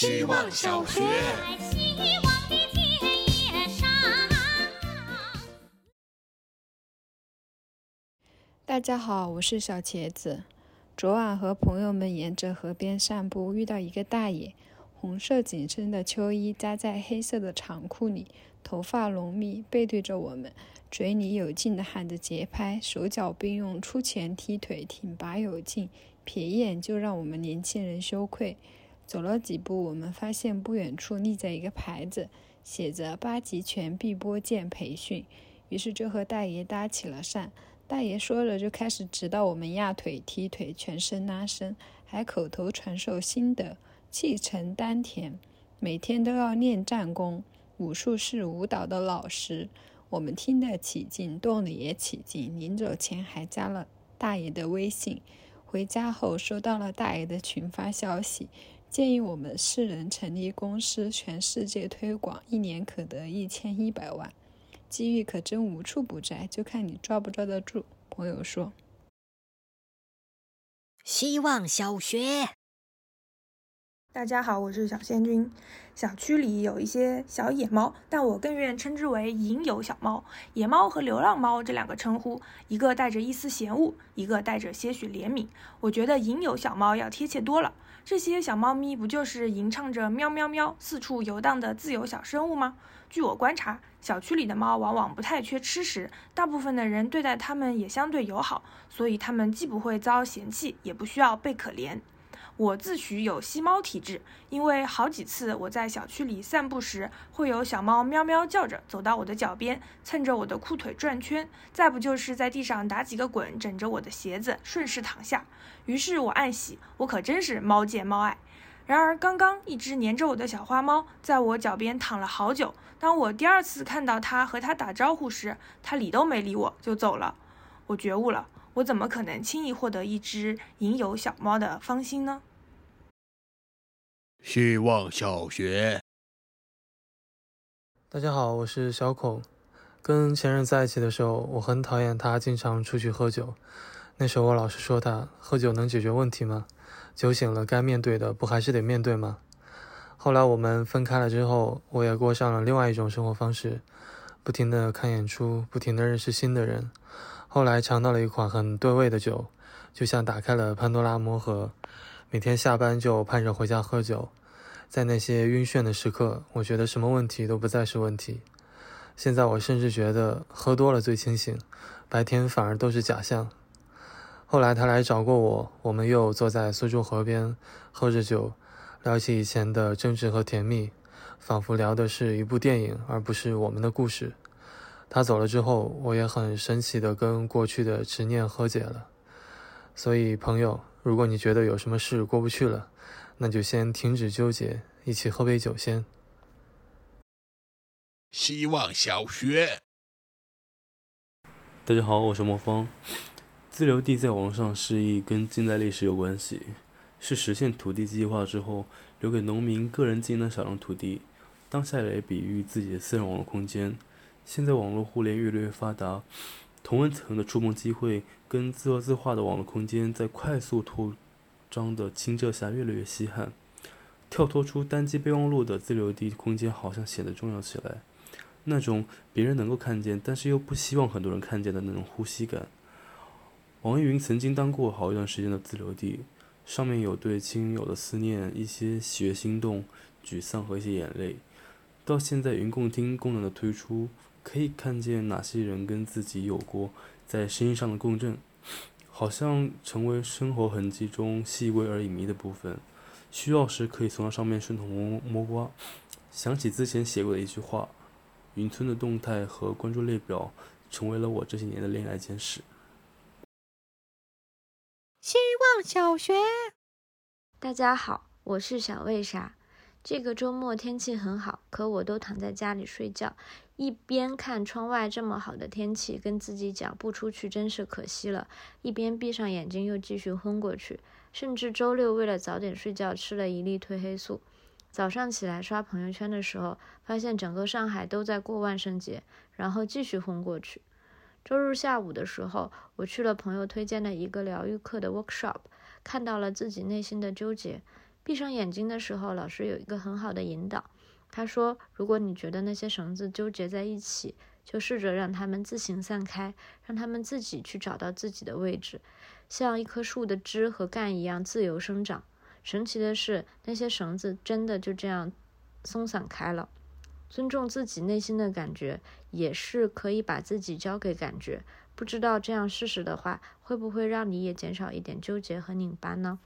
希望小学。大家好，我是小茄子。昨晚和朋友们沿着河边散步，遇到一个大爷，红色紧身的秋衣扎在黑色的长裤里，头发浓密，背对着我们，嘴里有劲地喊着节拍，手脚并用，出前踢腿，挺拔有劲，瞥一眼就让我们年轻人羞愧。走了几步，我们发现不远处立着一个牌子，写着“八极拳碧波剑培训”，于是就和大爷搭起了讪。大爷说着，就开始指导我们压腿、踢腿、全身拉伸，还口头传授心得，气沉丹田，每天都要练战功。武术是舞蹈的老师，我们听得起劲，动得也起劲。临走前还加了大爷的微信。回家后收到了大爷的群发消息。建议我们四人成立公司，全世界推广，一年可得一千一百万，机遇可真无处不在，就看你抓不抓得住。朋友说：“希望小学。”大家好，我是小仙君。小区里有一些小野猫，但我更愿称之为隐有小猫。野猫和流浪猫这两个称呼，一个带着一丝嫌恶，一个带着些许怜悯。我觉得隐有小猫要贴切多了。这些小猫咪不就是吟唱着喵喵喵，四处游荡的自由小生物吗？据我观察，小区里的猫往往不太缺吃食，大部分的人对待它们也相对友好，所以它们既不会遭嫌弃，也不需要被可怜。我自诩有吸猫体质，因为好几次我在小区里散步时，会有小猫喵喵叫着走到我的脚边，蹭着我的裤腿转圈，再不就是在地上打几个滚，枕着我的鞋子顺势躺下。于是我暗喜，我可真是猫见猫爱。然而刚刚一只黏着我的小花猫在我脚边躺了好久，当我第二次看到它和它打招呼时，它理都没理我就走了。我觉悟了，我怎么可能轻易获得一只隐有小猫的芳心呢？希望小学，大家好，我是小孔。跟前任在一起的时候，我很讨厌他经常出去喝酒。那时候我老是说他喝酒能解决问题吗？酒醒了该面对的不还是得面对吗？后来我们分开了之后，我也过上了另外一种生活方式，不停的看演出，不停的认识新的人。后来尝到了一款很对味的酒，就像打开了潘多拉魔盒。每天下班就盼着回家喝酒，在那些晕眩的时刻，我觉得什么问题都不再是问题。现在我甚至觉得喝多了最清醒，白天反而都是假象。后来他来找过我，我们又坐在苏州河边，喝着酒，聊起以前的争执和甜蜜，仿佛聊的是一部电影，而不是我们的故事。他走了之后，我也很神奇的跟过去的执念和解了。所以，朋友。如果你觉得有什么事过不去了，那就先停止纠结，一起喝杯酒先。希望小学，大家好，我是魔方。自留地在网上示意跟近代历史有关系，是实现土地计划之后留给农民个人经营的少量土地，当下来比喻自己的私人网络空间。现在网络互联越来越发达。同温层的触碰机会跟自由自化的网络空间在快速扩张的侵占下越来越稀罕，跳脱出单机备忘录的自留地空间好像显得重要起来。那种别人能够看见，但是又不希望很多人看见的那种呼吸感。网易云曾经当过好一段时间的自留地，上面有对亲友的思念，一些喜悦、心动、沮丧和一些眼泪。到现在云共听功能的推出。可以看见哪些人跟自己有过在声音上的共振，好像成为生活痕迹中细微而隐秘的部分。需要时可以从它上面顺藤摸摸瓜。想起之前写过的一句话：“云村的动态和关注列表，成为了我这些年的恋爱简史。”希望小学，大家好，我是小魏莎。这个周末天气很好，可我都躺在家里睡觉，一边看窗外这么好的天气，跟自己讲不出去真是可惜了，一边闭上眼睛又继续昏过去，甚至周六为了早点睡觉吃了一粒褪黑素。早上起来刷朋友圈的时候，发现整个上海都在过万圣节，然后继续昏过去。周日下午的时候，我去了朋友推荐的一个疗愈课的 workshop，看到了自己内心的纠结。闭上眼睛的时候，老师有一个很好的引导。他说：“如果你觉得那些绳子纠结在一起，就试着让它们自行散开，让它们自己去找到自己的位置，像一棵树的枝和干一样自由生长。神奇的是，那些绳子真的就这样松散开了。尊重自己内心的感觉，也是可以把自己交给感觉。不知道这样试试的话，会不会让你也减少一点纠结和拧巴呢？”